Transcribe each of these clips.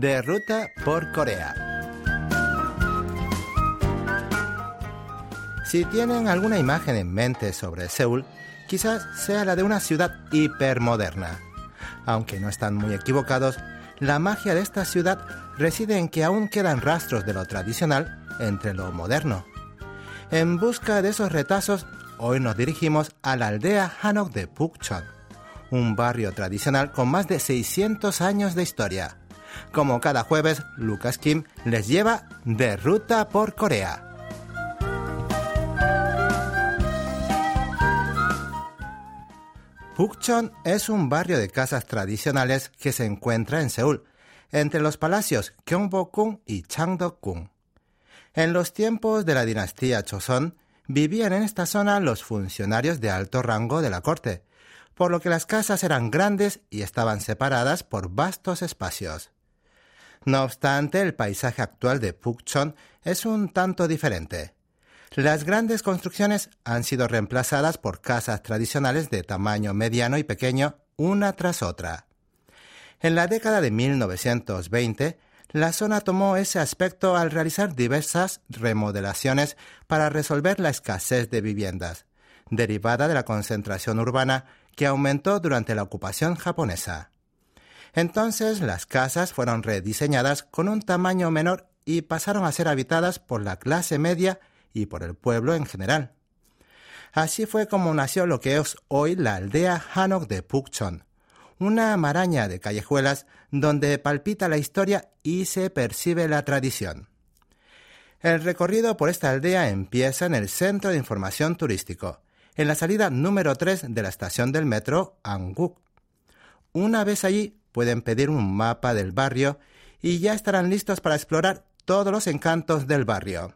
de ruta por Corea. Si tienen alguna imagen en mente sobre Seúl, quizás sea la de una ciudad hipermoderna. Aunque no están muy equivocados, la magia de esta ciudad reside en que aún quedan rastros de lo tradicional entre lo moderno. En busca de esos retazos, hoy nos dirigimos a la aldea Hanok de Pukchon, un barrio tradicional con más de 600 años de historia. Como cada jueves, Lucas Kim les lleva de ruta por Corea. Pukchon es un barrio de casas tradicionales que se encuentra en Seúl, entre los palacios Gyeongbokgung y Changdeokgung. En los tiempos de la dinastía Choson, vivían en esta zona los funcionarios de alto rango de la corte, por lo que las casas eran grandes y estaban separadas por vastos espacios. No obstante, el paisaje actual de Pukchon es un tanto diferente. Las grandes construcciones han sido reemplazadas por casas tradicionales de tamaño mediano y pequeño, una tras otra. En la década de 1920, la zona tomó ese aspecto al realizar diversas remodelaciones para resolver la escasez de viviendas, derivada de la concentración urbana que aumentó durante la ocupación japonesa. Entonces las casas fueron rediseñadas con un tamaño menor y pasaron a ser habitadas por la clase media y por el pueblo en general. Así fue como nació lo que es hoy la aldea Hanok de Pukchon, una maraña de callejuelas donde palpita la historia y se percibe la tradición. El recorrido por esta aldea empieza en el Centro de Información Turístico, en la salida número 3 de la estación del metro Anguk. Una vez allí pueden pedir un mapa del barrio y ya estarán listos para explorar todos los encantos del barrio.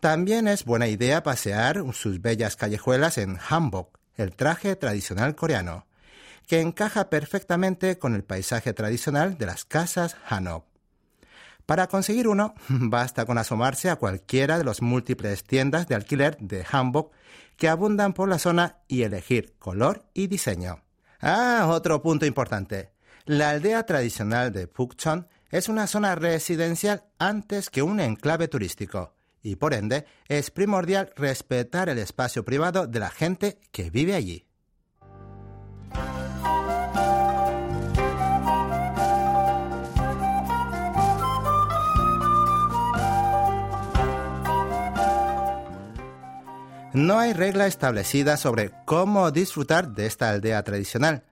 También es buena idea pasear sus bellas callejuelas en hanbok, el traje tradicional coreano, que encaja perfectamente con el paisaje tradicional de las casas Hanok. Para conseguir uno, basta con asomarse a cualquiera de las múltiples tiendas de alquiler de hanbok que abundan por la zona y elegir color y diseño. Ah, otro punto importante. La aldea tradicional de Pukchon es una zona residencial antes que un enclave turístico y por ende es primordial respetar el espacio privado de la gente que vive allí. No hay regla establecida sobre cómo disfrutar de esta aldea tradicional,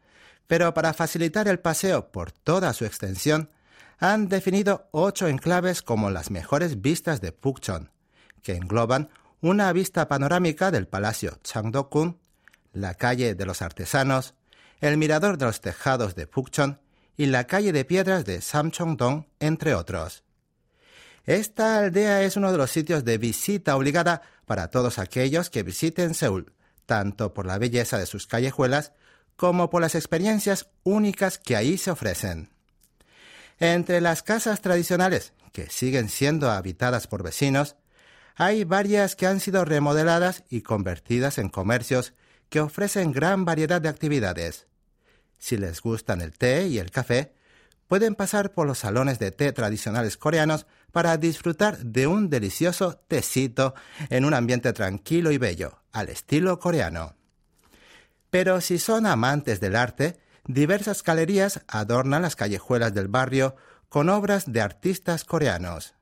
pero para facilitar el paseo por toda su extensión, han definido ocho enclaves como las mejores vistas de Pukchon, que engloban una vista panorámica del Palacio Changdokun, la calle de los artesanos, el mirador de los tejados de Pukchon y la calle de piedras de Samcheongdong, entre otros. Esta aldea es uno de los sitios de visita obligada para todos aquellos que visiten Seúl, tanto por la belleza de sus callejuelas como por las experiencias únicas que ahí se ofrecen. Entre las casas tradicionales, que siguen siendo habitadas por vecinos, hay varias que han sido remodeladas y convertidas en comercios que ofrecen gran variedad de actividades. Si les gustan el té y el café, pueden pasar por los salones de té tradicionales coreanos para disfrutar de un delicioso tecito en un ambiente tranquilo y bello, al estilo coreano. Pero si son amantes del arte, diversas galerías adornan las callejuelas del barrio con obras de artistas coreanos.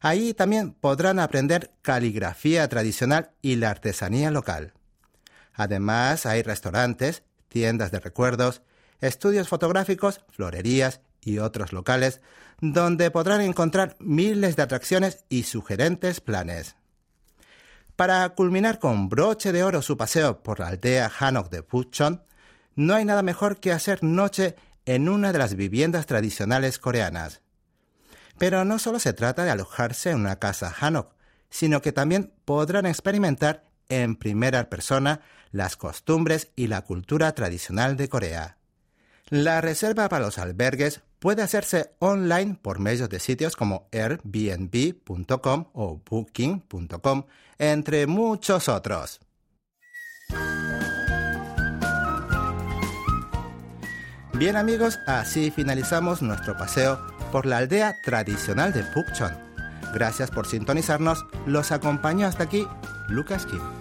Ahí también podrán aprender caligrafía tradicional y la artesanía local. Además, hay restaurantes, tiendas de recuerdos, estudios fotográficos, florerías y otros locales donde podrán encontrar miles de atracciones y sugerentes planes. Para culminar con broche de oro su paseo por la aldea Hanok de Puchon, no hay nada mejor que hacer noche en una de las viviendas tradicionales coreanas. Pero no solo se trata de alojarse en una casa Hanok, sino que también podrán experimentar en primera persona las costumbres y la cultura tradicional de Corea. La reserva para los albergues puede hacerse online por medio de sitios como airbnb.com o booking.com, entre muchos otros. Bien amigos, así finalizamos nuestro paseo por la aldea tradicional de Pukchon. Gracias por sintonizarnos. Los acompaño hasta aquí, Lucas Kim.